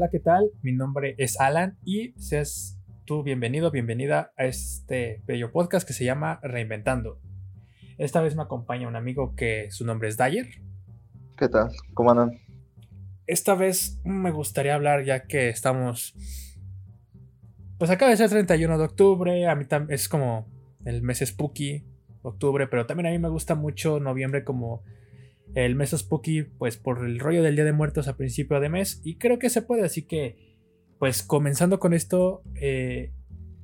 Hola, ¿qué tal? Mi nombre es Alan y seas tú bienvenido, bienvenida a este bello podcast que se llama Reinventando. Esta vez me acompaña un amigo que su nombre es Dyer. ¿Qué tal? ¿Cómo andan? Esta vez me gustaría hablar ya que estamos... Pues acaba de ser 31 de octubre, a mí es como el mes spooky, octubre, pero también a mí me gusta mucho noviembre como el mes spooky, pues por el rollo del Día de Muertos a principio de mes. Y creo que se puede, así que, pues comenzando con esto, eh,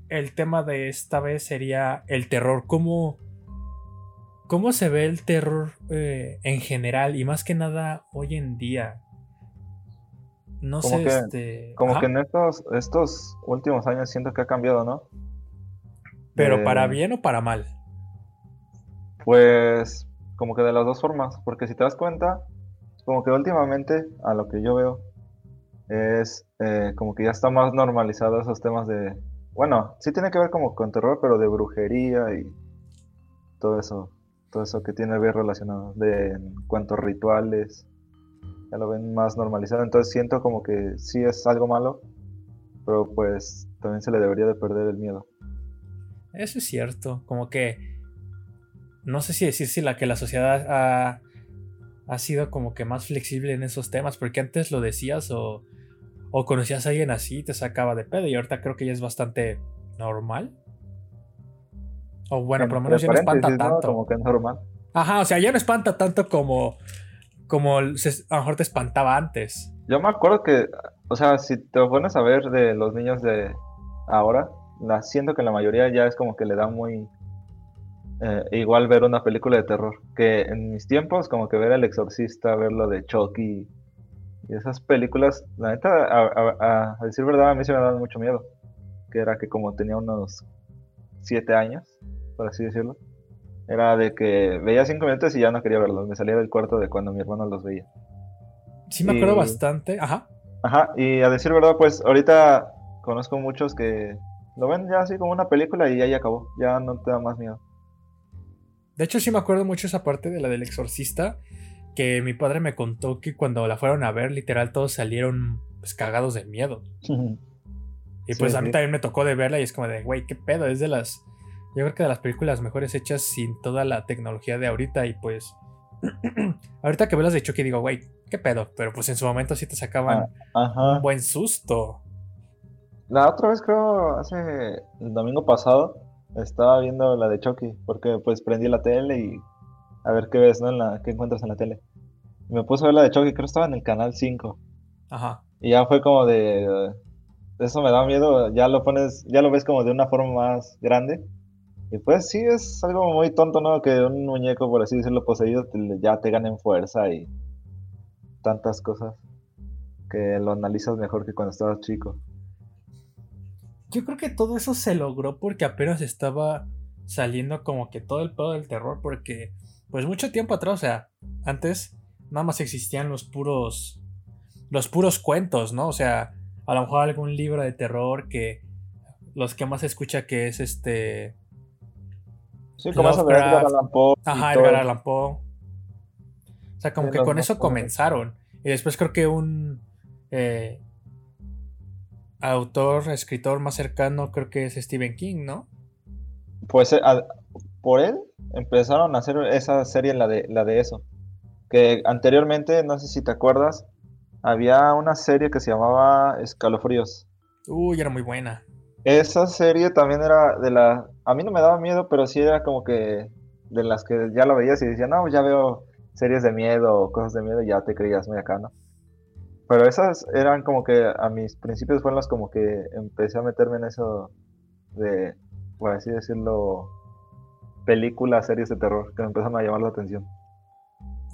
el tema de esta vez sería el terror. ¿Cómo, cómo se ve el terror eh, en general y más que nada hoy en día? No sé, este... Como que en estos, estos últimos años siento que ha cambiado, ¿no? ¿Pero para bien o para mal? Pues como que de las dos formas, porque si te das cuenta, como que últimamente, a lo que yo veo, es eh, como que ya está más normalizado esos temas de, bueno, sí tiene que ver como con terror, pero de brujería y todo eso, todo eso que tiene que ver relacionado, de en cuanto a rituales, ya lo ven más normalizado, entonces siento como que sí es algo malo, pero pues también se le debería de perder el miedo. Eso es cierto, como que no sé si decir si la que la sociedad ha, ha, sido como que más flexible en esos temas, porque antes lo decías o, o conocías a alguien así y te sacaba de pedo y ahorita creo que ya es bastante normal. O bueno, por lo menos ya no espanta tanto. Como que es normal. Ajá, o sea, ya no espanta tanto como, como a lo mejor te espantaba antes. Yo me acuerdo que, o sea, si te pones a ver de los niños de ahora, la, siento que la mayoría ya es como que le da muy eh, igual ver una película de terror. Que en mis tiempos, como que ver El Exorcista, ver lo de Chucky y esas películas, la neta, a, decir verdad, a mí se me daba mucho miedo. Que era que como tenía unos siete años, por así decirlo, era de que veía cinco minutos y ya no quería verlos. Me salía del cuarto de cuando mi hermano los veía. Sí, me acuerdo bastante, ajá. Ajá, y a decir verdad, pues ahorita conozco muchos que lo ven ya así como una película y ya, ya acabó, ya no te da más miedo. De hecho, sí me acuerdo mucho esa parte de la del exorcista. Que mi padre me contó que cuando la fueron a ver, literal, todos salieron pues, cagados de miedo. y pues a mí también me tocó de verla y es como de, güey, qué pedo, es de las. Yo creo que de las películas mejores hechas sin toda la tecnología de ahorita y pues. ahorita que veo las de Chucky digo, güey, qué pedo, pero pues en su momento sí te sacaban ah, un buen susto. La otra vez creo, hace el domingo pasado, estaba viendo la de Chucky, porque pues prendí la tele y a ver qué ves, ¿no? En la, ¿Qué encuentras en la tele? me puse a ver la de Chucky, creo que estaba en el canal 5. Ajá. Y ya fue como de... Eso me da miedo, ya lo pones, ya lo ves como de una forma más grande. Y pues sí, es algo muy tonto, ¿no? Que un muñeco, por así decirlo, poseído, ya te gane en fuerza y tantas cosas. Que lo analizas mejor que cuando estabas chico yo creo que todo eso se logró porque apenas estaba saliendo como que todo el pedo del terror, porque pues mucho tiempo atrás, o sea, antes nada más existían los puros, los puros cuentos, ¿no? O sea, a lo mejor algún libro de terror que los que más se escucha que es este... Sí, como eso de Edgar Allan Poe. Ajá, Edgar Allan Poe. O sea, como que con eso comenzaron. Y después creo que un... Eh, autor, escritor más cercano creo que es Stephen King, ¿no? Pues eh, por él empezaron a hacer esa serie, la de, la de eso. Que anteriormente, no sé si te acuerdas, había una serie que se llamaba Escalofríos. Uy, era muy buena. Esa serie también era de la... A mí no me daba miedo, pero sí era como que de las que ya lo veías y decías, no, ya veo series de miedo o cosas de miedo y ya te creías muy acá, ¿no? Pero esas eran como que a mis principios fueron las como que empecé a meterme en eso de, por así decirlo, películas, series de terror, que me empezaron a llamar la atención.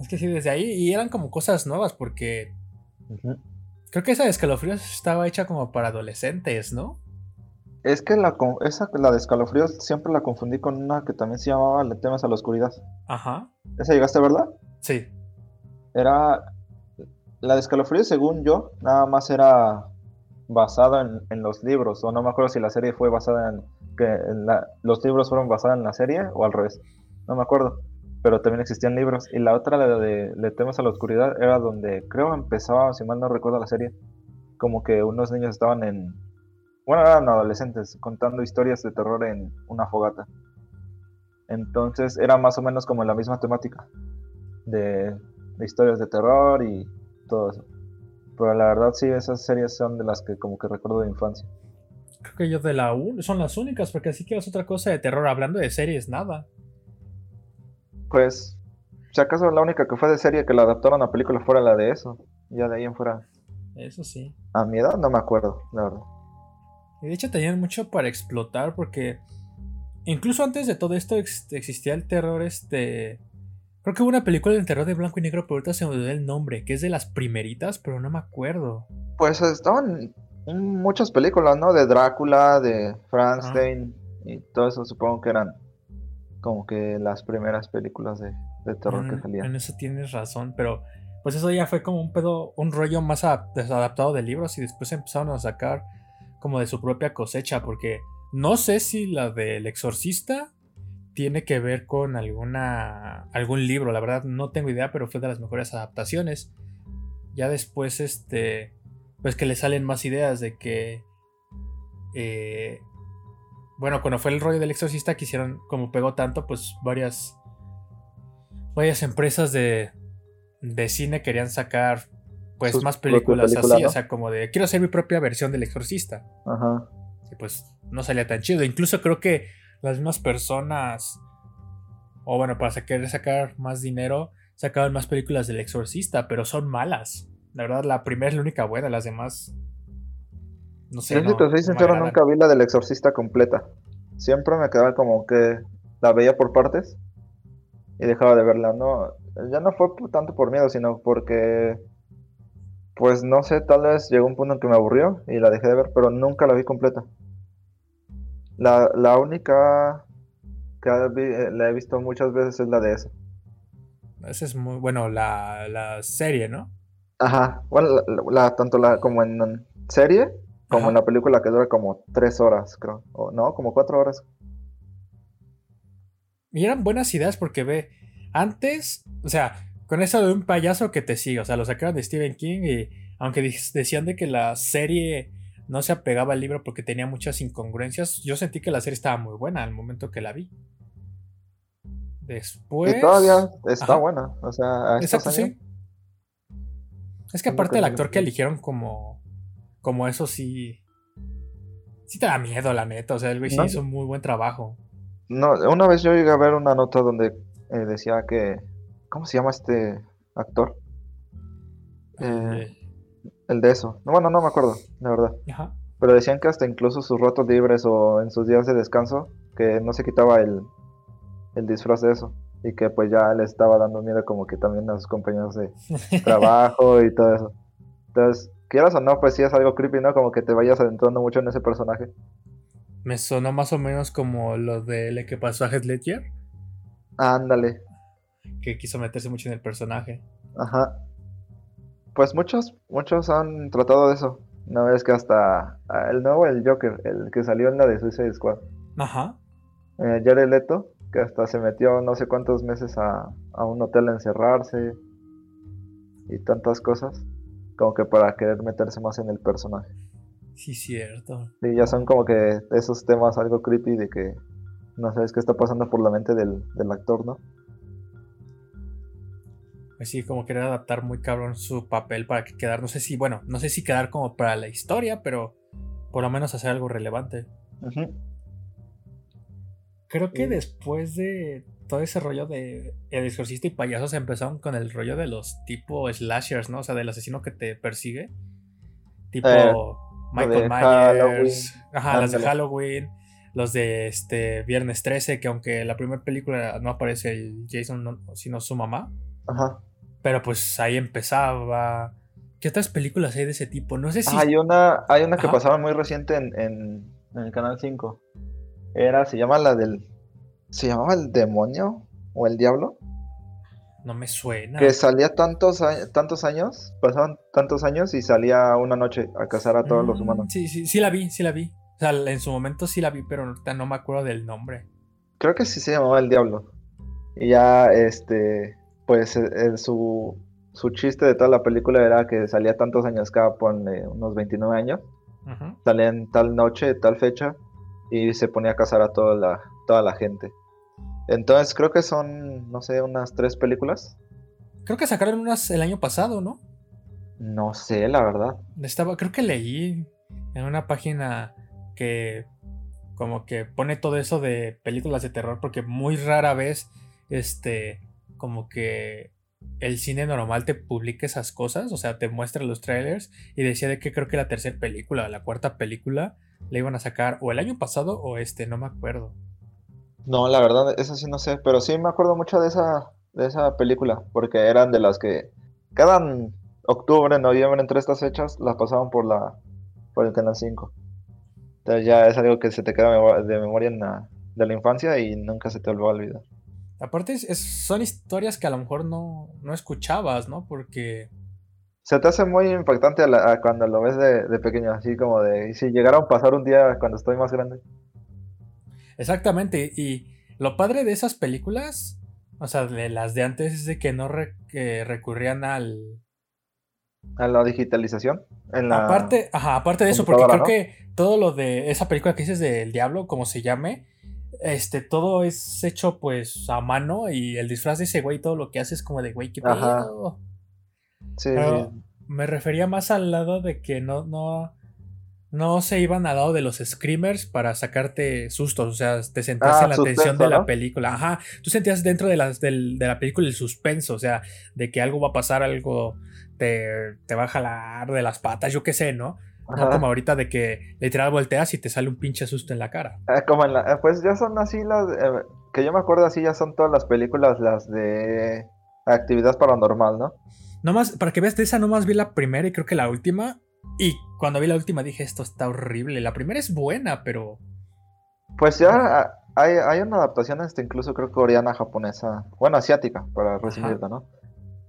Es que sí, desde ahí, y eran como cosas nuevas, porque creo que esa de escalofríos estaba hecha como para adolescentes, ¿no? Es que la, esa, la de escalofríos siempre la confundí con una que también se llamaba Le temas a la oscuridad. Ajá. ¿Esa llegaste a verla? Sí. Era, la de escalofríos, según yo, nada más era basada en, los libros, o no me acuerdo si la serie fue basada en que los libros fueron basados en la serie o al revés, no me acuerdo, pero también existían libros. Y la otra, la de Le temas a la oscuridad, era donde creo empezaba, si mal no recuerdo la serie, como que unos niños estaban en, bueno, eran adolescentes contando historias de terror en una fogata. Entonces era más o menos como la misma temática de, de historias de terror y todo eso. Pero la verdad sí, esas series son de las que como que recuerdo de infancia. Creo que yo de la U son las únicas, porque así que es otra cosa de terror. Hablando de series, nada. Pues, si acaso la única que fue de serie que la adaptaron a película fuera la de eso. Ya de ahí en fuera. Eso sí. A mi edad no me acuerdo, la verdad. Y de hecho tenían mucho para explotar porque incluso antes de todo esto existía el terror este... Creo que hubo una película de terror de blanco y negro, pero ahorita se me olvidó el nombre, que es de las primeritas, pero no me acuerdo. Pues estaban muchas películas, ¿no? De Drácula, de Frankenstein y todo eso supongo que eran como que las primeras películas de, terror que salían. En eso tienes razón, pero pues eso ya fue como un pedo, un rollo más adaptado de libros y después empezaron a sacar como de su propia cosecha, porque no sé si la del exorcista tiene que ver con alguna algún libro, la verdad no tengo idea, pero fue de las mejores adaptaciones. Ya después este pues que le salen más ideas de que eh, bueno, cuando fue el rollo del exorcista quisieron como pegó tanto, pues varias varias empresas de de cine querían sacar pues más películas así, o sea, como de quiero hacer mi propia versión del exorcista. Ajá. Y pues no salía tan chido. Incluso creo que las mismas personas, o bueno, para querer sacar más dinero, sacaban más películas del exorcista, pero son malas. La verdad, la primera es la única buena, las demás... No sé. No, si te soy sincero, nunca vi la del exorcista completa. Siempre me quedaba como que la veía por partes y dejaba de verla. No, ya no fue tanto por miedo, sino porque, pues no sé, tal vez llegó un punto en que me aburrió y la dejé de ver, pero nunca la vi completa. La, la única que eh, la he visto muchas veces es la de esa. Esa es muy, bueno, la, la serie, ¿no? Ajá, bueno, la, tanto la como en serie como en la película que dura como tres horas, creo. O, no, como cuatro horas. Y eran buenas ideas porque ve, antes, o sea, con eso de un payaso que te sigue, o sea, lo sacaron de Stephen King y aunque decían de que la serie no se apegaba al libro porque tenía muchas incongruencias, yo sentí que la serie estaba muy buena al momento que la vi. Después... Y todavía está buena, o sea... Exacto, sí. Es que aparte el actor que eligieron como... Como eso sí... Sí te da miedo, la neta, o sea, el güey sí hizo un muy buen trabajo. No, una vez yo llegué a ver una nota donde eh, decía que. ¿Cómo se llama este actor? Eh, el de eso. No, bueno, no me acuerdo, la verdad. Pero decían que hasta incluso sus ratos libres o en sus días de descanso, que no se quitaba el, el disfraz de eso. Y que pues ya le estaba dando miedo como que también a sus compañeros de trabajo y todo eso. Entonces, quieras o no, pues sí es algo creepy, ¿no? Como que te vayas adentrando mucho en ese personaje. Me sonó más o menos como lo de le que pasó a Heath Ledger. Ándale. Que quiso meterse mucho en el personaje. Ajá. Pues muchos, muchos han tratado de eso. Una vez que hasta ah, el nuevo, el Joker, el que salió en la de Suicide Squad. Ajá. Eh, Jared Leto, que hasta se metió no sé cuántos meses a, a un hotel a encerrarse y tantas cosas, como que para querer meterse más en el personaje. Sí, cierto. Sí, ya son como que esos temas algo creepy de que no sabes qué está pasando por la mente del, actor, ¿no? Pues sí, como querer adaptar muy cabrón su papel para que quedar, no sé si, bueno, no sé si quedar como para la historia, pero por lo menos hacer algo relevante. Creo que después de todo ese rollo de el exorcista y payasos empezaron con el rollo de los tipo slashers, ¿no? O sea, del asesino que te persigue. Tipo eh, Michael Myers. Ajá, las de Halloween los de este Viernes 13, que aunque la primera película no aparece el Jason, sino su mamá. Ajá. Pero pues ahí empezaba. ¿Qué otras películas hay de ese tipo? No sé si. Hay una, hay una que pasaba muy reciente en, en, el canal 5. Era, se llama la del. ¿Se llamaba el demonio? ¿O el diablo? No me suena. Que salía tantos, tantos años, pasaban tantos años y salía una noche a cazar a todos los mm, humanos. Sí, sí, sí la vi, sí la vi. O sea, en su momento sí la vi, pero no me acuerdo del nombre. Creo que sí se llamaba El Diablo. Y ya, este, pues, en su, su chiste de toda la película era que salía tantos años cada, ponle unos 29 años, salía en tal noche, tal fecha, y se ponía a casar a toda la, toda la gente. Entonces creo que son, no sé, unas tres películas. Creo que sacaron unas el año pasado, ¿no? No sé, la verdad. Estaba, creo que leí en una página que como que pone todo eso de películas de terror porque muy rara vez este como que el cine normal te publica esas cosas, o sea, te muestra los trailers y decía de que creo que la tercera película, la cuarta película la iban a sacar o el año pasado o este, no me acuerdo. No, la verdad, eso sí no sé, pero sí me acuerdo mucho de esa de esa película porque eran de las que cada octubre, noviembre entre estas fechas las pasaban por la por el canal 5. Entonces ya es algo que se te queda de memoria de la infancia y nunca se te va a olvidar. Aparte, son historias que a lo mejor no, escuchabas, ¿no? Porque... Se te hace muy impactante cuando lo ves de, pequeño, así como de, ¿y si llegara a pasar un día cuando estoy más grande? Exactamente, y lo padre de esas películas, o sea, de las de antes, es de que no recurrían al... A la digitalización. aparte, ajá, aparte de eso, porque creo que todo lo de esa película que dices del diablo, como se llame, este, todo es hecho pues a mano y el disfraz de ese güey, todo lo que hace es como de, güey, qué pedo. Sí, Me refería más al lado de que no, no, no se iban al lado de los screamers para sacarte sustos, o sea, te sentías ah, en la tensión de la película, ajá, tú sentías dentro de, las, de la película el suspenso, o sea, de que algo va a pasar, algo te, te va a jalar de las patas, yo qué sé, ¿no? No como ahorita de que literal volteas y te sale un pinche susto en la cara. Eh, como en la, eh, pues ya son así las, eh, que yo me acuerdo así ya son todas las películas las de actividad paranormal, ¿no? Nomás, para que veas de esa nomás vi la primera y creo que la última. Y cuando vi la última dije, esto está horrible. La primera es buena, pero... Pues ya hay, hay una adaptación, este, incluso creo coreana, japonesa, bueno, asiática, para resumirlo, ¿no?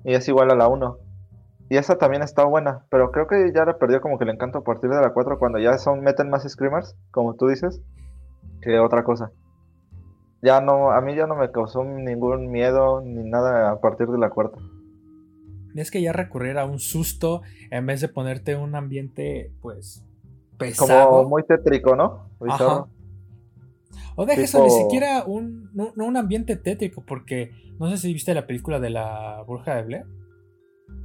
Y es igual a la 1. Y esa también está buena, pero creo que ya le perdió como que el encanto a partir de la 4 cuando ya son meten más screamers, como tú dices, que otra cosa. Ya no, a mí ya no me causó ningún miedo ni nada a partir de la cuarta. Es que ya recurrir a un susto en vez de ponerte un ambiente, pues, pesado. Como muy tétrico, ¿no? O deja eso, ni siquiera un, no, un ambiente tétrico, porque no sé si viste la película de la bruja de Blair.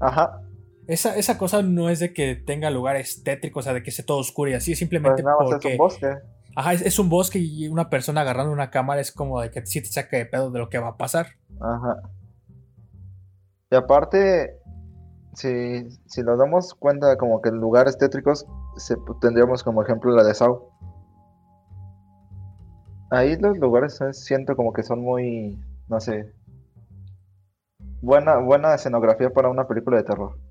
Ajá. Esa, cosa no es de que tenga lugares tétricos, o sea, de que esté todo oscuro y así, es simplemente pues porque... Es un bosque. Ajá, es, un bosque y una persona agarrando una cámara es como de que sí te saque de pedo de lo que va a pasar. Ajá. Y aparte, si, si nos damos cuenta como que en lugares tétricos, tendríamos como ejemplo la de Sao. Ahí los lugares siento como que son muy, no sé, buena, buena escenografía para una película de terror.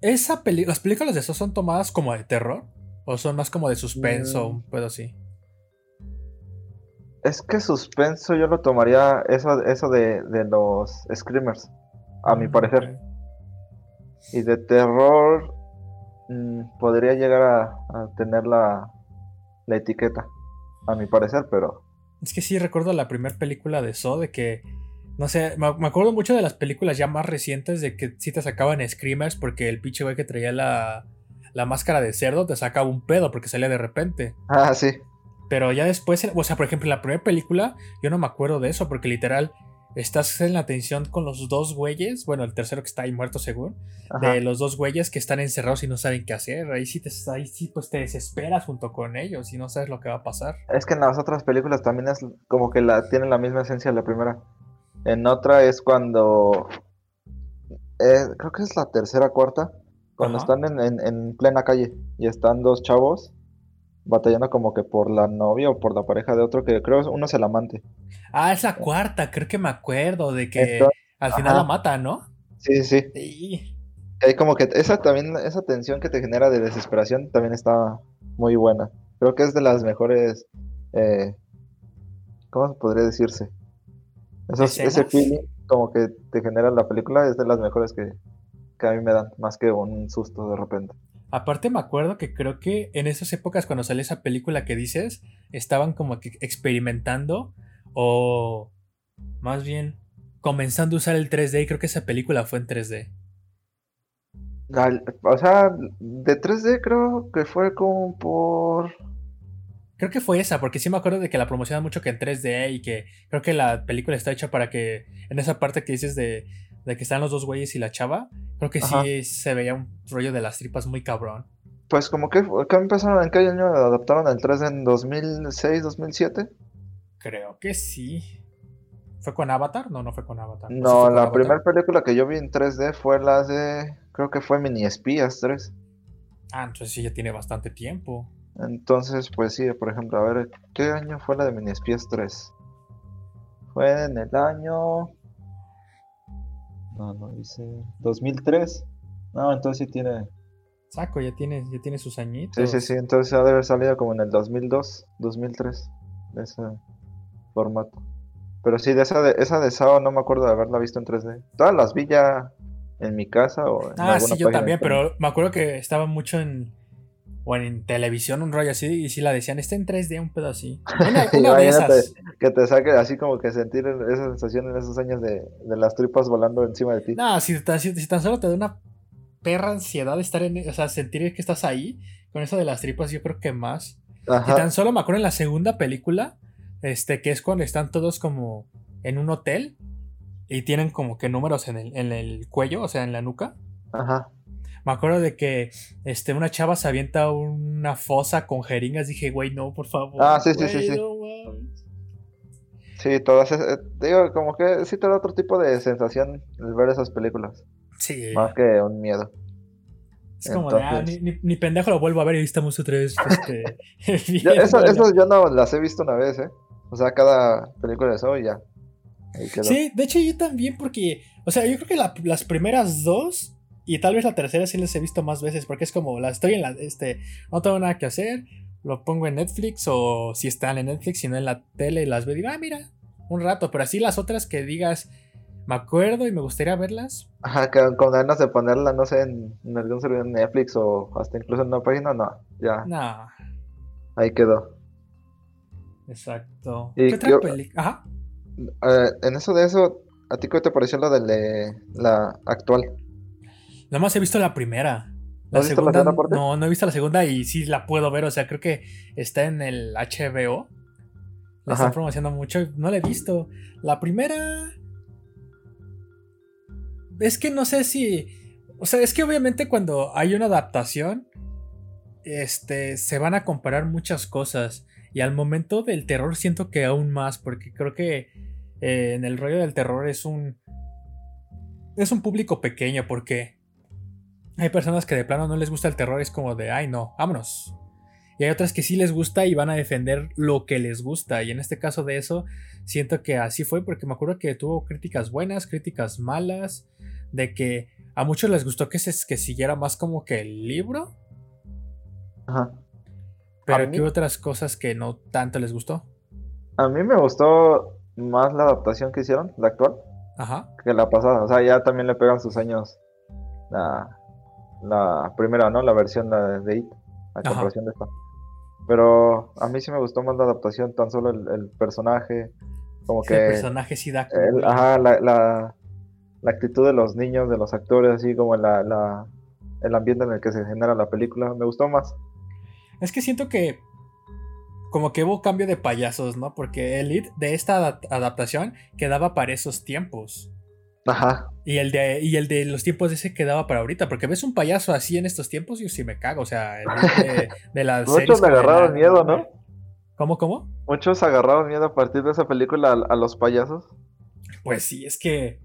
Esa ¿Las películas de eso son tomadas como de terror? ¿O son más como de suspenso? Mm. Un así. Es que suspenso yo lo tomaría eso, eso de, los screamers, a mi mm, parecer. Y de terror mm, podría llegar a, tener la, la, etiqueta, a mi parecer, pero... Es que sí recuerdo la primera película de eso, de que no sé, me, acuerdo mucho de las películas ya más recientes de que si te sacaban screamers porque el pinche güey que traía la, la máscara de cerdo te sacaba un pedo porque salía de repente. Ah, sí. Pero ya después, o sea, por ejemplo, en la primera película, yo no me acuerdo de eso porque literal estás en la tensión con los dos güeyes, bueno, el tercero que está ahí muerto según, de los dos güeyes que están encerrados y no saben qué hacer. Ahí sí, te, ahí sí pues te desesperas junto con ellos y no sabes lo que va a pasar. Es que en las otras películas también es como que la, tienen la misma esencia de la primera. En otra es cuando. Eh, creo que es la tercera cuarta. Cuando están en, plena calle y están dos chavos batallando como que por la novia o por la pareja de otro, que creo uno es el amante. Ah, es la cuarta, creo que me acuerdo de que al final la mata, ¿no? Sí, sí. sí. Hay como que esa también, esa tensión que te genera de desesperación también está muy buena. Creo que es de las mejores, eh, ¿cómo podría decirse? Ese feeling como que te genera la película es de las mejores que, a mí me dan, más que un susto de repente. Aparte me acuerdo que creo que en esas épocas cuando sale esa película que dices, estaban como que experimentando o más bien comenzando a usar el 3D y creo que esa película fue en 3D. o sea, de 3D creo que fue como por... Creo que fue esa, porque sí me acuerdo de que la promocionan mucho que en 3D y que creo que la película está hecha para que en esa parte que dices de, que están los dos güeyes y la chava, creo que sí se veía un rollo de las tripas muy cabrón. Pues como que, ¿qué empezaron? ¿En qué año adaptaron el 3D? ¿En 2006, 2007? Creo que sí. ¿Fue con Avatar? No, no fue con Avatar. No, la primera película que yo vi en 3D fue la de, creo que fue Mini Espías 3. Ah, entonces sí, ya tiene bastante tiempo. Entonces, pues sí, por ejemplo, a ver, ¿qué año fue la de Mini Espías 3? Fue en el año... No, no dice... 2003. No, entonces sí tiene... Saco, ya tiene, ya tiene sus añitos. Sí, sí, sí, entonces ha de haber salido como en el 2002, 2003, de ese formato. Pero sí, de esa de, esa de Sao no me acuerdo de haberla visto en 3D. Todas las vi ya en mi casa o en Ah, sí, yo también, pero me acuerdo que estaba mucho en o en televisión, un rollo así, y si la decían, está en 3D, un pedo así. Una, de esas. Que te saque así como que sentir esa sensación en esos años de, las tripas volando encima de ti. No, si, si, tan solo te da una perra ansiedad de estar en, o sea, sentir que estás ahí, con eso de las tripas, yo creo que más. Y tan solo me acuerdo en la segunda película, este, que es cuando están todos como en un hotel y tienen como que números en el, en el cuello, o sea, en la nuca. Ajá. Me acuerdo de que este, una chava se avienta una fosa con jeringas. Dije, güey, no, por favor. Ah, sí, sí, sí, sí. sí, todas esas, digo, como que sí te da otro tipo de sensación el ver esas películas. Sí. Más que un miedo. Es como de, ah, ni, pendejo lo vuelvo a ver y estamos otra vez. Este, eso, yo no las he visto una vez, ¿eh? O sea, cada película de eso ya. Sí, de hecho yo también porque, o sea, yo creo que las primeras dos y tal vez la tercera sí las he visto más veces porque es como, la estoy en la, este, no tengo nada que hacer, lo pongo en Netflix o si están en Netflix, si no en la tele y las veo y digo, ah, mira, un rato, pero así las otras que digas, me acuerdo y me gustaría verlas. Ajá, con ganas de ponerla, no sé, en, algún servidor de Netflix o hasta incluso en una página, no, ya. No. Ahí quedó. Exacto. ¿Qué otra película? Ajá. Eh, en eso de eso, ¿a ti qué te pareció lo de la actual? Nada más he visto la primera. La segunda, no, no he visto la segunda y sí la puedo ver. O sea, creo que está en el HBO. La están promocionando mucho. No la he visto. La primera. Es que no sé si. O sea, es que obviamente cuando hay una adaptación. Este. Se van a comparar muchas cosas. Y al momento del terror siento que aún más. Porque creo que. Eh, en el rollo del terror es un. Es un público pequeño. Porque hay personas que de plano no les gusta el terror, es como de, ay no, vámonos. Y hay otras que sí les gusta y van a defender lo que les gusta. Y en este caso de eso, siento que así fue porque me acuerdo que tuvo críticas buenas, críticas malas, de que a muchos les gustó que, se, que siguiera más como que el libro. Ajá. Pero aquí otras cosas que no tanto les gustó. A mí me gustó más la adaptación que hicieron, la actual, Ajá. que la pasada. O sea, ya también le pegan sus años la primera, ¿no? La versión de It, a comparación de esta. Pero a mí sí me gustó más la adaptación, tan solo el, personaje, como que... El personaje sí da... ajá, la, la, actitud de los niños, de los actores, así como la, la, el ambiente en el que se genera la película, me gustó más. Es que siento que como que hubo cambio de payasos, ¿no? Porque el It de esta adaptación quedaba para esos tiempos. Ajá. Y el de, y el de los tiempos ese quedaba para ahorita, porque ves un payaso así en estos tiempos, yo sí me cago, o sea, de, de las Muchos agarraron miedo, ¿no? ¿Cómo, cómo? Muchos agarraron miedo a partir de esa película a, los payasos. Pues sí, es que...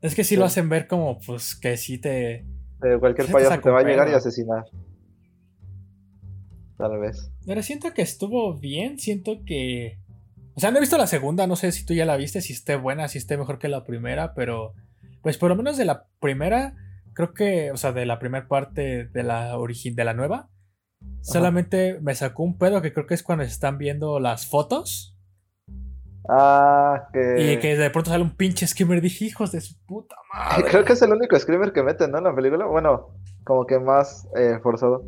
Es que sí, lo hacen ver como, pues, que sí te... cualquier payaso te va a llegar y asesinar. Tal vez. Pero siento que estuvo bien, siento que o sea, no he visto la segunda, no sé si tú ya la viste, si esté buena, si esté mejor que la primera, pero pues por lo menos de la primera, creo que, o sea, de la primera parte de la origen de la nueva, solamente me sacó un pedo que creo que es cuando están viendo las fotos. Ah, que. Y que de pronto sale un pinche screamer. Dije, hijos de su puta madre. Creo que es el único screamer que meten, ¿no? En la película. Bueno, como que más eh, forzado.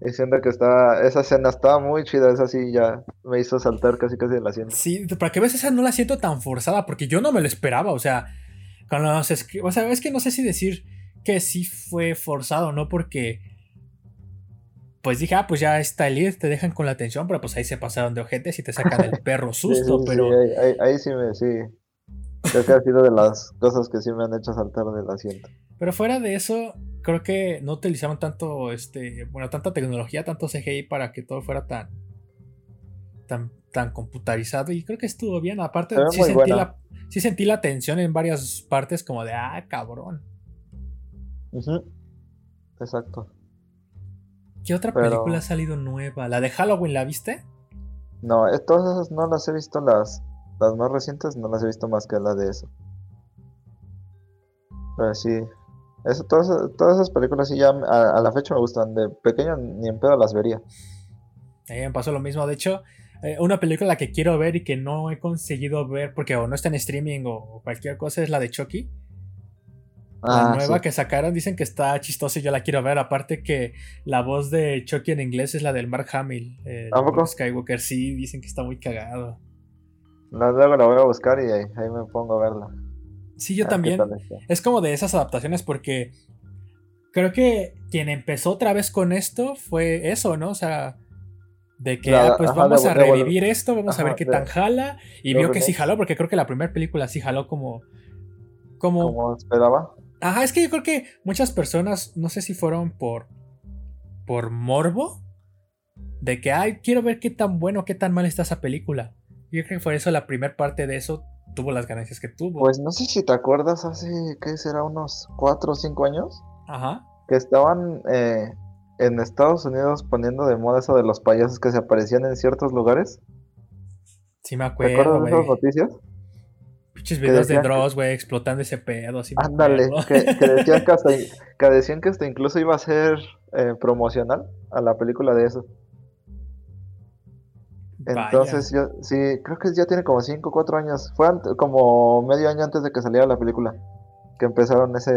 Diciendo que está, esa escena estaba muy chida, esa sí ya me hizo saltar casi casi de la asiento. Sí, para que veas esa no la siento tan forzada, porque yo no me lo esperaba, o sea, cuando se o sea, es que no sé si decir que sí fue forzado, ¿no? Porque pues dije, ah, pues ya está el te dejan con la atención, pero pues ahí se pasaron de ojetes y te sacan el perro susto, pero... ahí, sí me, sí. Creo que ha sido de las cosas que sí me han hecho saltar del asiento. Pero fuera de eso, creo que no utilizaban tanto, este, bueno, tanta tecnología, tanto CGI para que todo fuera tan, tan, tan computarizado y creo que estuvo bien. Aparte, sí sentí, la, sí sentí, la, tensión en varias partes como de, ah, cabrón. Exacto. ¿Qué otra película ha salido nueva? ¿La de Halloween la viste? No, todas esas no las he visto, las, las más recientes no las he visto más que la de eso. Pero sí, eso, todas, todas esas películas sí ya a, la fecha me gustan. De pequeño ni en pedo las vería. A mí me pasó lo mismo. De hecho, eh, una película que quiero ver y que no he conseguido ver porque o no está en streaming o cualquier cosa es la de Chucky la ah, nueva que sacaron dicen que está chistosa y yo la quiero ver. Aparte que la voz de Chucky en inglés es la del Mark Hamill. Eh, Skywalker, sí, dicen que está muy cagado. luego la voy a buscar y ahí, me pongo a verla. Sí, yo también. Es como de esas adaptaciones porque creo que quien empezó otra vez con esto fue eso, ¿no? O sea, de que ah, pues vamos a revivir esto, vamos a ver qué tan jala. Y vio que sí jaló, porque creo que la primera película sí jaló como. Como, como esperaba. Ajá, es que yo creo que muchas personas, no sé si fueron por. por morbo. De que, ay, quiero ver qué tan bueno, qué tan mal está esa película. Yo creo que por eso la primera parte de eso tuvo las ganancias que tuvo. Pues no sé si te acuerdas hace, ¿qué será? Unos 4 o 5 años. Ajá. Que estaban eh, en Estados Unidos poniendo de moda eso de los payasos que se aparecían en ciertos lugares. Sí, me acuerdo. ¿Te acuerdas de esas noticias? Pinches videos de Dross, güey, explotando ese pedo. Así ándale, que, decían que, hasta, que decían que hasta incluso iba a ser eh, promocional a la película de eso. Entonces, yo sí, creo que ya tiene como 5 o 4 años. Fue como medio año antes de que saliera la película. Que empezaron ese,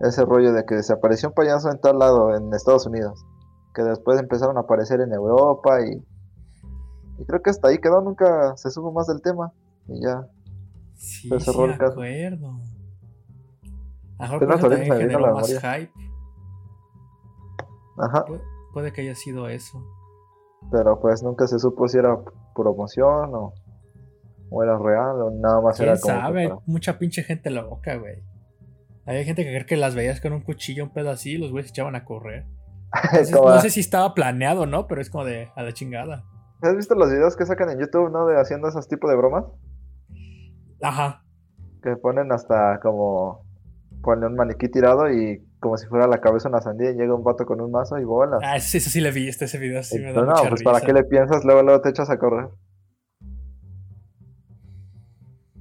ese rollo de que desapareció un payaso en tal lado, en Estados Unidos. Que después empezaron a aparecer en Europa y. Y creo que hasta ahí quedó, nunca se supo más del tema. Y ya Sí, sí me acuerdo. A lo mejor también generó más hype. Ajá. puede que haya sido eso. Pero pues nunca se supo si era promoción o, o era real o nada más era como. sabe? Mucha pinche gente loca, güey. Hay gente que cree que las veías con un cuchillo, un pedo así, y los güeyes se echaban a correr. no sé si estaba planeado, ¿no? Pero es como de a la chingada. ¿Has visto los videos que sacan en YouTube, no? De haciendo esos tipos de bromas. Ajá. Que ponen hasta como. Ponen un maniquí tirado y como si fuera la cabeza una sandía y llega un vato con un mazo y bola. Ah, sí, eso sí le vi, este ese video sí me da No, pues para qué le piensas, luego, luego te echas a correr.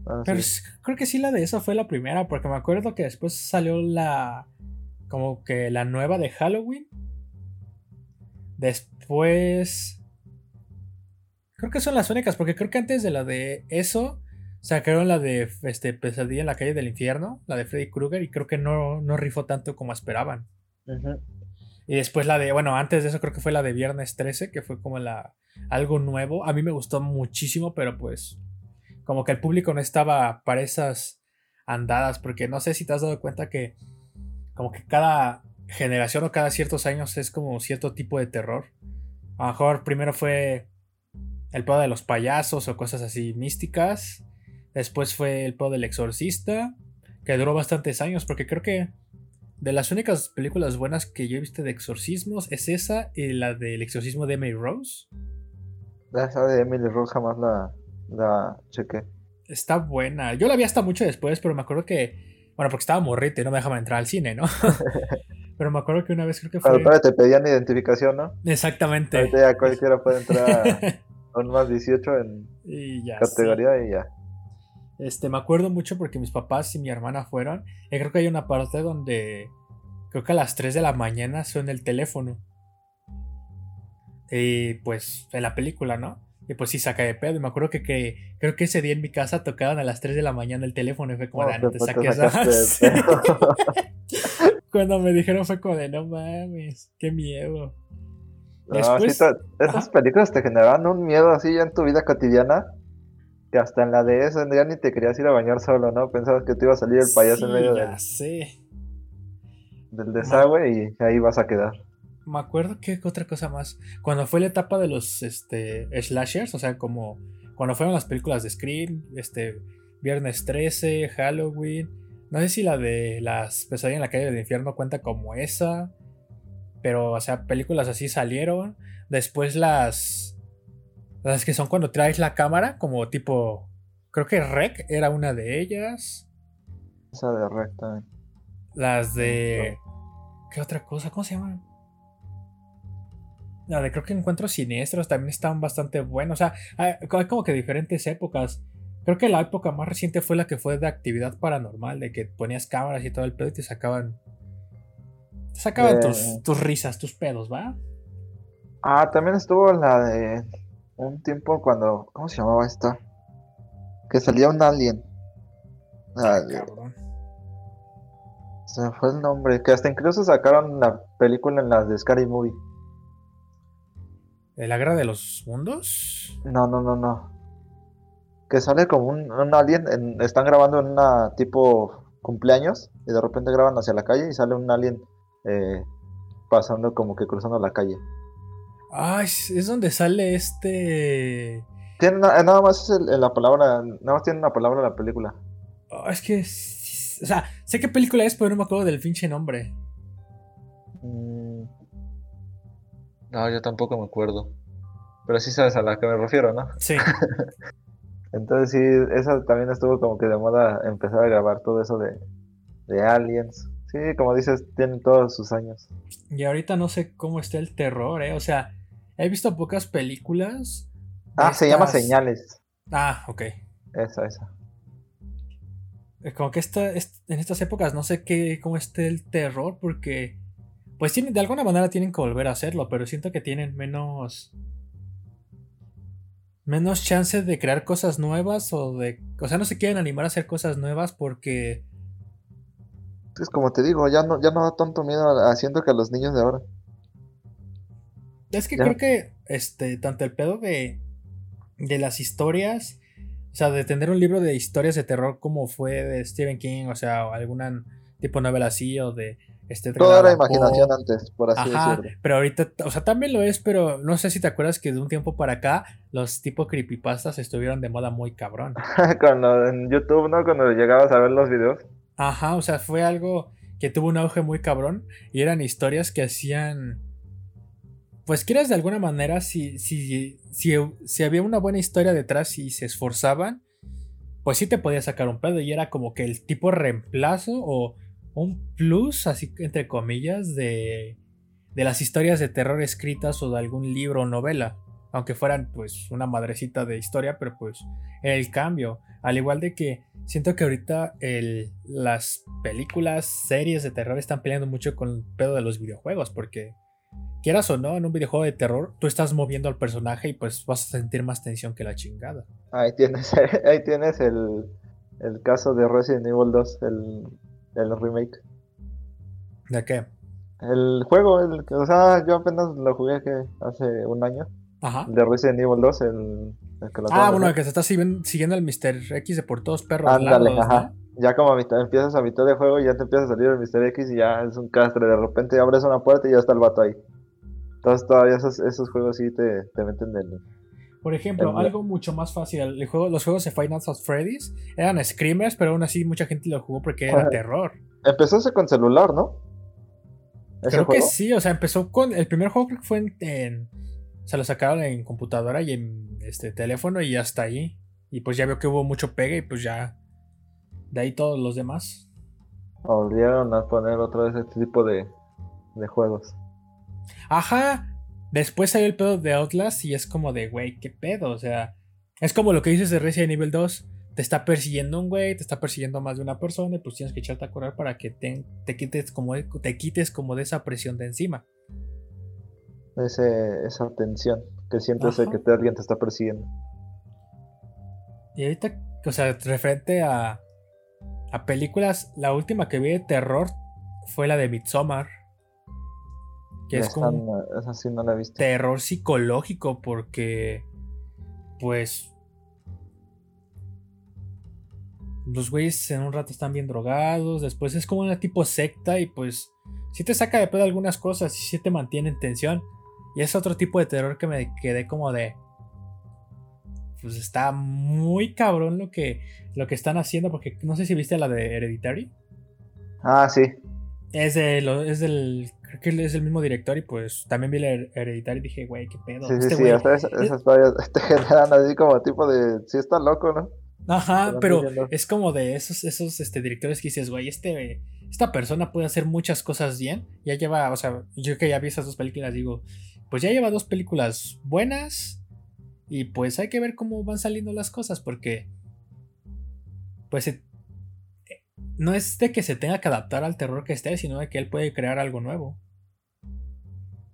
Ah, Pero creo que sí la de esa fue la primera, porque me acuerdo que después salió la. como que la nueva de Halloween. Después. Creo que son las únicas, porque creo que antes de la de eso Sacaron la de este, Pesadilla en la calle del infierno, la de Freddy Krueger, y creo que no, no rifó tanto como esperaban. Y después la de, bueno, antes de eso creo que fue la de Viernes 13, que fue como la algo nuevo. A mí me gustó muchísimo, pero pues como que el público no estaba para esas andadas, porque no sé si te has dado cuenta que como que cada generación o cada ciertos años es como cierto tipo de terror. A lo mejor primero fue el pedo de los payasos o cosas así místicas. Después fue el pedo del exorcista, que duró bastantes años, porque creo que de las únicas películas buenas que yo he visto de exorcismos es esa y la del exorcismo de Emily Rose. Esa de Emily Rose jamás la, la chequé. Está buena. Yo la vi hasta mucho después, pero me acuerdo que. Bueno, porque estaba morrito y no me dejaban entrar al cine, ¿no? pero me acuerdo que una vez creo que fue. Pero te pedían identificación, ¿no? Exactamente. Ahorita ya cualquiera puede entrar a un más 18 en categoría y ya. Este, me acuerdo mucho porque mis papás y mi hermana fueron. Y creo que hay una parte donde. Creo que a las 3 de la mañana suena el teléfono. Y pues, en la película, ¿no? Y pues sí, saca de pedo. Y me acuerdo que, que, creo que ese día en mi casa tocaban a las 3 de la mañana el teléfono. Y fue como, de, no te saques Cuando me dijeron fue como de, no mames, qué miedo. esas películas te generaban un miedo así ya en tu vida cotidiana hasta en la de eso ya ni te querías ir a bañar solo, ¿no? Pensabas que te iba a salir el payaso en medio de. Ya sé. del desagüe y ahí vas a quedar. Me acuerdo que otra cosa más. Cuando fue la etapa de los este, slashers, o sea, como cuando fueron las películas de Scream, este, Viernes 13, Halloween. No sé si la de las pesadillas en la calle del infierno cuenta como esa. Pero, o sea, películas así salieron. Después las. Las que son cuando traes la cámara, como tipo. Creo que Rec era una de ellas. Esa de Rec también. Las de. ¿Qué otra cosa? ¿Cómo se llaman? La de creo que encuentros siniestros también están bastante buenos. O sea, hay, como que diferentes épocas. Creo que la época más reciente fue la que fue de actividad paranormal, de que ponías cámaras y todo el pedo y te sacaban. Te sacaban tus, tus, risas, tus pedos, ¿va? Ah, también estuvo la de. Un tiempo cuando. ¿Cómo se llamaba esta? Que salía un alien. Ah, Se me fue el nombre. Que hasta incluso sacaron la película en las de Scary Movie. ¿La guerra de los mundos? No, no, no, no. Que sale como un, alien. están grabando en una tipo cumpleaños y de repente graban hacia la calle y sale un alien eh, pasando como que cruzando la calle. Ay, es donde sale este. Tiene nada más es la palabra. Nada más tiene una palabra la película. Ah, es que. O sea, sé qué película es, pero no me acuerdo del pinche nombre. Mm, no, yo tampoco me acuerdo. Pero sí sabes a la que me refiero, ¿no? Sí. Entonces sí, esa también estuvo como que de moda empezar a grabar todo eso de, de aliens. Sí, como dices, tienen todos sus años. Y ahorita no sé cómo está el terror, ¿eh? O sea, he visto pocas películas. Ah, se llama Señales. Ah, ok. Esa, esa. Como que esta, en estas épocas no sé qué, cómo esté el terror, porque pues tienen, de alguna manera tienen que volver a hacerlo, pero siento que tienen menos. Menos chances de crear cosas nuevas o de. O sea, no se quieren animar a hacer cosas nuevas porque. Es como te digo, ya no, ya no da tanto miedo haciendo que a los niños de ahora. Es que creo que este, tanto el pedo de, de las historias, o sea, de tener un libro de historias de terror como fue de Stephen King, o sea, alguna tipo novela así, o de este, Toda la imaginación antes, por así decirlo. Pero ahorita, o sea, también lo es, pero no sé si te acuerdas que de un tiempo para acá los tipo creepypastas estuvieron de moda muy cabrón. Cuando en YouTube, ¿no? Cuando llegabas a ver los videos. Ajá, o sea, fue algo que tuvo un auge muy cabrón y eran historias que hacían... Pues quieras de alguna manera, si, si, si, si había una buena historia detrás y se esforzaban, pues sí te podía sacar un pedo y era como que el tipo reemplazo o un plus, así entre comillas, de, de las historias de terror escritas o de algún libro o novela. Aunque fueran pues una madrecita de historia, pero pues el cambio. Al igual de que siento que ahorita el, las películas, series de terror están peleando mucho con el pedo de los videojuegos. Porque quieras o no, en un videojuego de terror, tú estás moviendo al personaje y pues vas a sentir más tensión que la chingada. Ahí tienes, ahí tienes el, el caso de Resident Evil 2, el el remake. ¿De qué? El juego, el, o sea, yo apenas lo jugué hace un año. Ajá. De Resident Evil 2, el, que Ah, bueno, que se está siguiendo el Mr. X de por todos perros. Ándale, ajá. Ya como a mitad, empiezas a mitad de juego y ya te empieza a salir el Mr. X y ya es un castre. De repente abres una puerta y ya está el vato ahí. Entonces todavía esos, esos juegos sí te, te meten de... Por ejemplo, algo mucho más fácil. El juego, los juegos de Final Fantasy Freddy's eran screamers, pero aún así mucha gente lo jugó porque era terror. Empezóse con celular, ¿no? Creo que sí, o sea, empezó con. El primer juego creo que fue en. Se lo sacaron en computadora y en este teléfono y hasta ahí. Y pues ya veo que hubo mucho pega y pues ya. De ahí todos los demás. Volvieron a poner otra vez este tipo de, de juegos. Ajá, Después salió el pedo de Outlast y es como de, güey, ¿qué pedo? O sea, es como lo que dices de Resident Evil 2. Te está persiguiendo un güey, te está persiguiendo más de una persona y pues tienes que echarte a correr para que te, quites, como, te quites como de esa presión de encima. Ese, esa tensión que sientes de que te, alguien te está persiguiendo. Y ahorita, o sea, referente a, a películas, la última que vi de terror fue la de Midsommar. Que es como terror psicológico porque pues los güeyes en un rato están bien drogados, después es como una tipo secta y pues sí te saca de pedo algunas cosas y sí te mantiene en tensión. Y es otro tipo de terror que me quedé como de... Pues está muy cabrón lo que, lo que están haciendo, porque no sé si viste la de Hereditary. Ah, sí. Es, de es del. Creo que es el mismo director y pues también vi la Hereditary y dije, güey, qué pedo. Sí, sí, este sí, esas, historias te generan así como tipo de. Sí, está loco, ¿no? Ajá, pero es como de esos, esos este, directores que dices, güey, este, esta persona puede hacer muchas cosas bien. Ya lleva, o sea, yo que ya vi esas dos películas, digo, pues ya lleva dos películas buenas. Y pues hay que ver cómo van saliendo las cosas, porque pues no es de que se tenga que adaptar al terror que esté, sino de que él puede crear algo nuevo.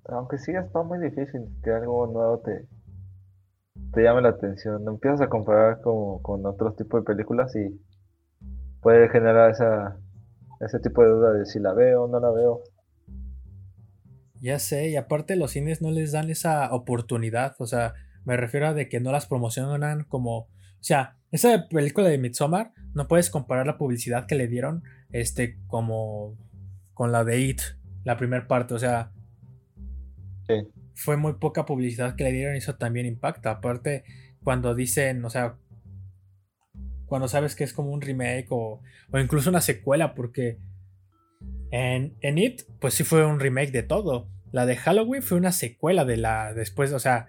Aunque sí está muy difícil que algo nuevo te, te llame la atención. Empiezas a comparar como, con otros tipos de películas y puede generar esa, ese tipo de duda de si la veo o no la veo. Ya sé, y aparte los cines no les dan esa oportunidad, o sea, me refiero a de que no las promocionan como, o sea, esa película de Midsommar no puedes comparar la publicidad que le dieron este como con la de It, la primera parte, o sea, fue muy poca publicidad que le dieron y eso también impacta. Aparte, cuando dicen, o sea, cuando sabes que es como un remake o, o incluso una secuela, porque en, en, It, pues sí fue un remake de todo. La de Halloween fue una secuela de la después, o sea,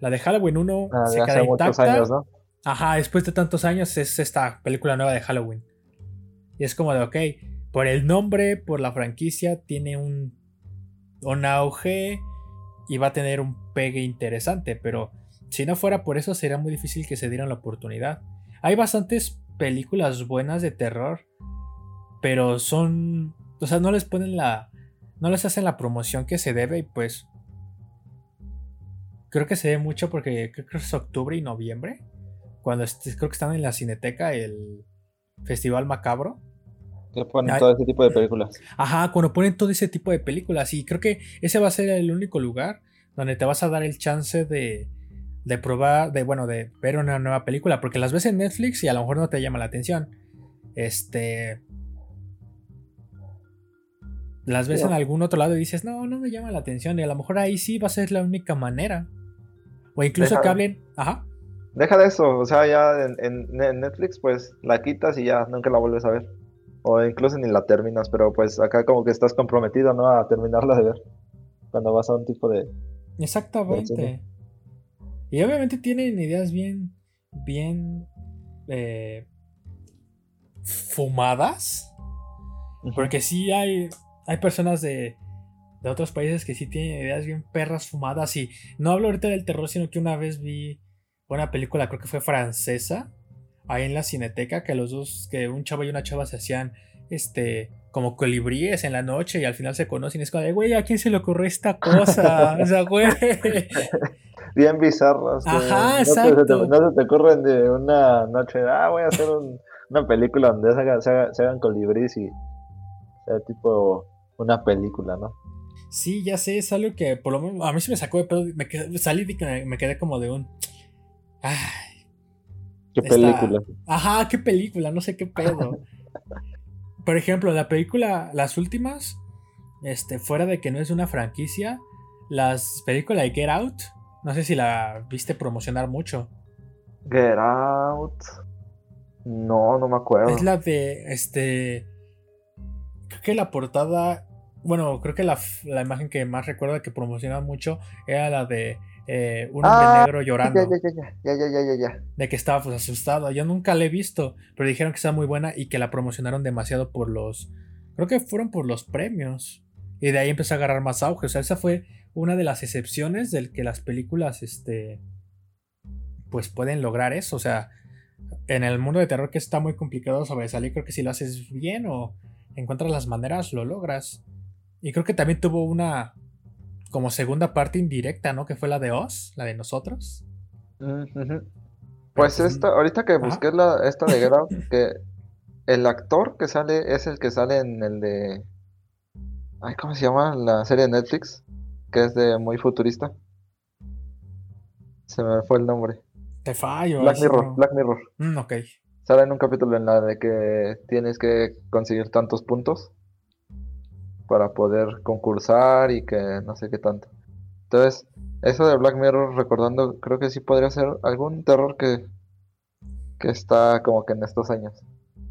la de Halloween 1 ah, se queda intacta. Años, ¿no? Ajá, después de tantos años es esta película nueva de Halloween. Y es como de, ok, por el nombre, por la franquicia, tiene un, un auge y va a tener un pegue interesante, pero si no fuera por eso sería muy difícil que se dieran la oportunidad. Hay bastantes películas buenas de terror, pero son, o sea, no les ponen la, no les hacen la promoción que se debe y pues creo que se ve mucho porque creo que es octubre y noviembre cuando creo que están en la Cineteca, el Festival Macabro. Que ponen todo ese tipo de películas. Ajá, cuando ponen todo ese tipo de películas. Y creo que ese va a ser el único lugar donde te vas a dar el chance de, de probar, de bueno, de ver una nueva película. Porque las ves en Netflix y a lo mejor no te llama la atención. Este. Las ves en algún otro lado y dices, no, no me llama la atención. Y a lo mejor ahí sí va a ser la única manera. O incluso que hablen. Ajá deja de eso, o sea, ya en, Netflix pues la quitas y ya nunca la vuelves a ver. O incluso ni la terminas, pero pues acá como que estás comprometido, ¿no? A terminarla de ver. Cuando vas a un tipo de... Exactamente. y obviamente tienen ideas bien, bien eh, fumadas. Porque sí hay, hay personas de, de otros países que sí tienen ideas bien perras fumadas. Y no hablo ahorita del terror, sino que una vez vi una película, creo que fue francesa, ahí en la cineteca, que los dos, que un chavo y una chava se hacían, este, como colibríes en la noche y al final se conocen. Y es como güey, ¿a quién se le ocurrió esta cosa? o sea, güey. Bien bizarros. Ajá, exacto. no se te ocurren de una noche, ah, voy a hacer una película donde se hagan, se hagan, colibríes y sea tipo una película, ¿no? Sí, ya sé, es algo que por lo menos a mí se me sacó de pedo. Me quedé, salí y me quedé como de un. Ay. Qué película. Ajá, qué película, no sé qué pedo. Por ejemplo, la película, las últimas, este, fuera de que no es una franquicia, las películas de Get Out, no sé si la viste promocionar mucho. Get Out. No, no me acuerdo. Es la de, este, creo que la portada, bueno, creo que la, la imagen que más recuerdo que promocionaba mucho era la de eh, un hombre ah, negro llorando. Ya, ya, ya, ya, ya, De que estaba pues asustado. Yo nunca la he visto, pero dijeron que estaba muy buena y que la promocionaron demasiado por los. Creo que fueron por los premios. Y de ahí empezó a agarrar más auge. O sea, esa fue una de las excepciones del que las películas, este. Pues pueden lograr eso. O sea, en el mundo de terror que está muy complicado sobresalir, creo que si lo haces bien o encuentras las maneras, lo logras. Y creo que también tuvo una como segunda parte indirecta, ¿no? Que fue la de Oz, la de nosotros. Pues, pues esta, ahorita que busqué la, esta de Get que el actor que sale es el que sale en el de. Ay, ¿cómo se llama? La serie de Netflix, que es de muy futurista. Se me fue el nombre. Te fallo. Black Mirror, Black Mirror. Mm, ok. Sale en un capítulo en la de que tienes que conseguir tantos puntos para poder concursar y que no sé qué tanto. Entonces, eso de Black Mirror, recordando, creo que sí podría ser algún terror que, que está como que en estos años.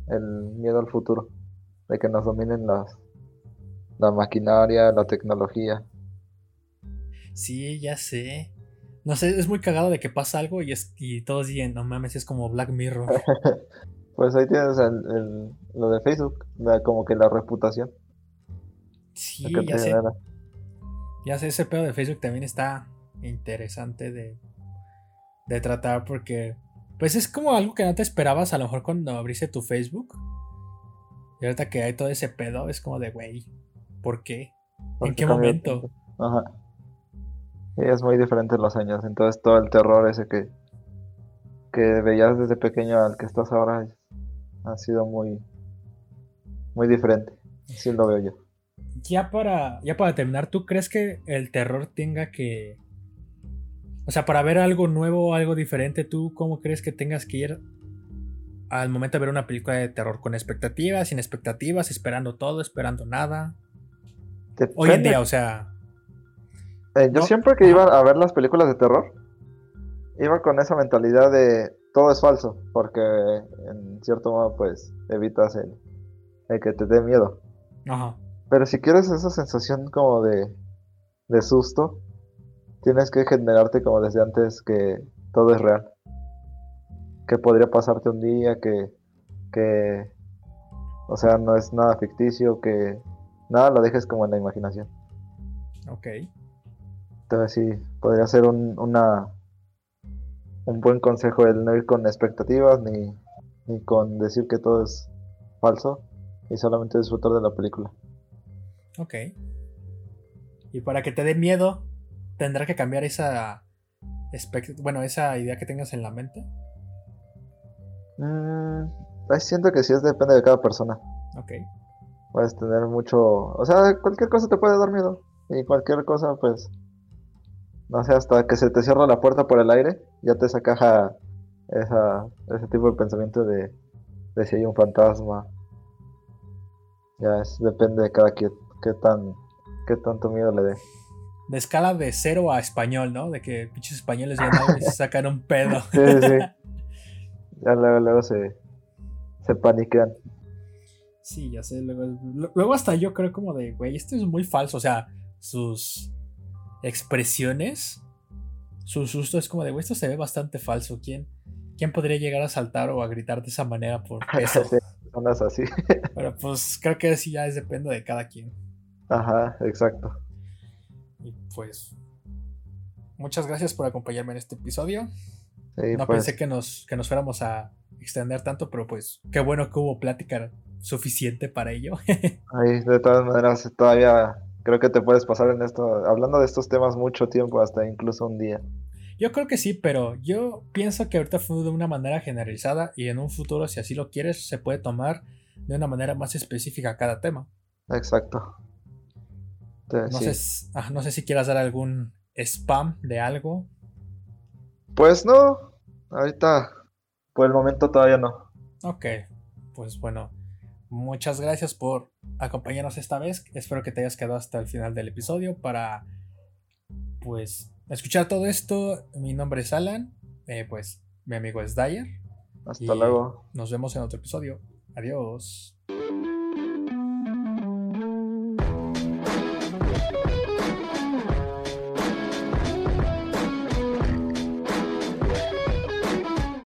El miedo al futuro, de que nos dominen las, la maquinaria, la tecnología. Sí, ya sé. No sé, es muy cagado de que pasa algo y, es, y todos dicen, no mames, es como Black Mirror. pues ahí tienes el, lo de Facebook, como que la reputación. Sí, ya sé. Ya sé, ese pedo de Facebook también está interesante de, de tratar porque pues es como algo que no te esperabas a lo mejor cuando abriste tu Facebook. Y ahorita que hay todo ese pedo, es como de, güey, ¿por qué? ¿En qué momento? Ajá. Es muy diferente en los años. Entonces todo el terror ese que, que veías desde pequeño al que estás ahora ha sido muy, muy diferente. Así lo veo yo ya para, ya para terminar, ¿tú crees que el terror tenga que... O sea, para ver algo nuevo, algo diferente, ¿tú cómo crees que tengas que ir al momento de ver una película de terror? ¿Con expectativas, sin expectativas, esperando todo, esperando nada? Hoy en día, o sea... Eh, yo siempre que iba a ver las películas de terror, iba con esa mentalidad de todo es falso, porque en cierto modo pues evitas el, el que te dé miedo. Ajá. Pero si quieres esa sensación como de, de susto, tienes que generarte como desde antes que todo es real. Que podría pasarte un día, que, que, o sea, no es nada ficticio, que nada lo dejes como en la imaginación. Ok. Entonces sí, podría ser un, una, un buen consejo el no ir con expectativas ni, ni con decir que todo es falso y solamente disfrutar de la película. Ok. Y para que te dé miedo, tendrá que cambiar esa. Bueno, esa idea que tengas en la mente. Mm, siento que sí, es depende de cada persona. Ok. Puedes tener mucho. O sea, cualquier cosa te puede dar miedo. Y cualquier cosa, pues. No sé, hasta que se te cierra la puerta por el aire, ya te saca esa, ese tipo de pensamiento de, de si hay un fantasma. Ya es, depende de cada quien qué tan qué tanto miedo le dé. De escala de cero a español, ¿no? De que pinches españoles ya no se sacan un pedo. Sí, sí. Ya luego, luego se, se paniquean. Sí, ya sé. Luego, luego hasta yo creo como de, güey, esto es muy falso. O sea, sus expresiones, su susto es como de, güey, esto se ve bastante falso. ¿Quién, quién podría llegar a saltar o a gritar de esa manera por eso? Personas así. Pero pues creo que sí ya es depende de cada quien. Ajá, exacto. Y pues, muchas gracias por acompañarme en este episodio. no pues. pensé que nos, que nos fuéramos a extender tanto, pero pues qué bueno que hubo plática suficiente para ello. Ay, de todas maneras, todavía creo que te puedes pasar en esto, hablando de estos temas mucho tiempo, hasta incluso un día. Yo creo que sí, pero yo pienso que ahorita fue de una manera generalizada y en un futuro, si así lo quieres, se puede tomar de una manera más específica cada tema. Exacto. No, sé, ah, no sé si quieras dar algún spam de algo. Pues no, ahorita por el momento todavía no. Ok, pues bueno, muchas gracias por acompañarnos esta vez. Espero que te hayas quedado hasta el final del episodio para, pues, escuchar todo esto. Mi nombre es Alan, eh, pues mi amigo es Dyer. Hasta luego. Nos vemos en otro episodio. Adiós.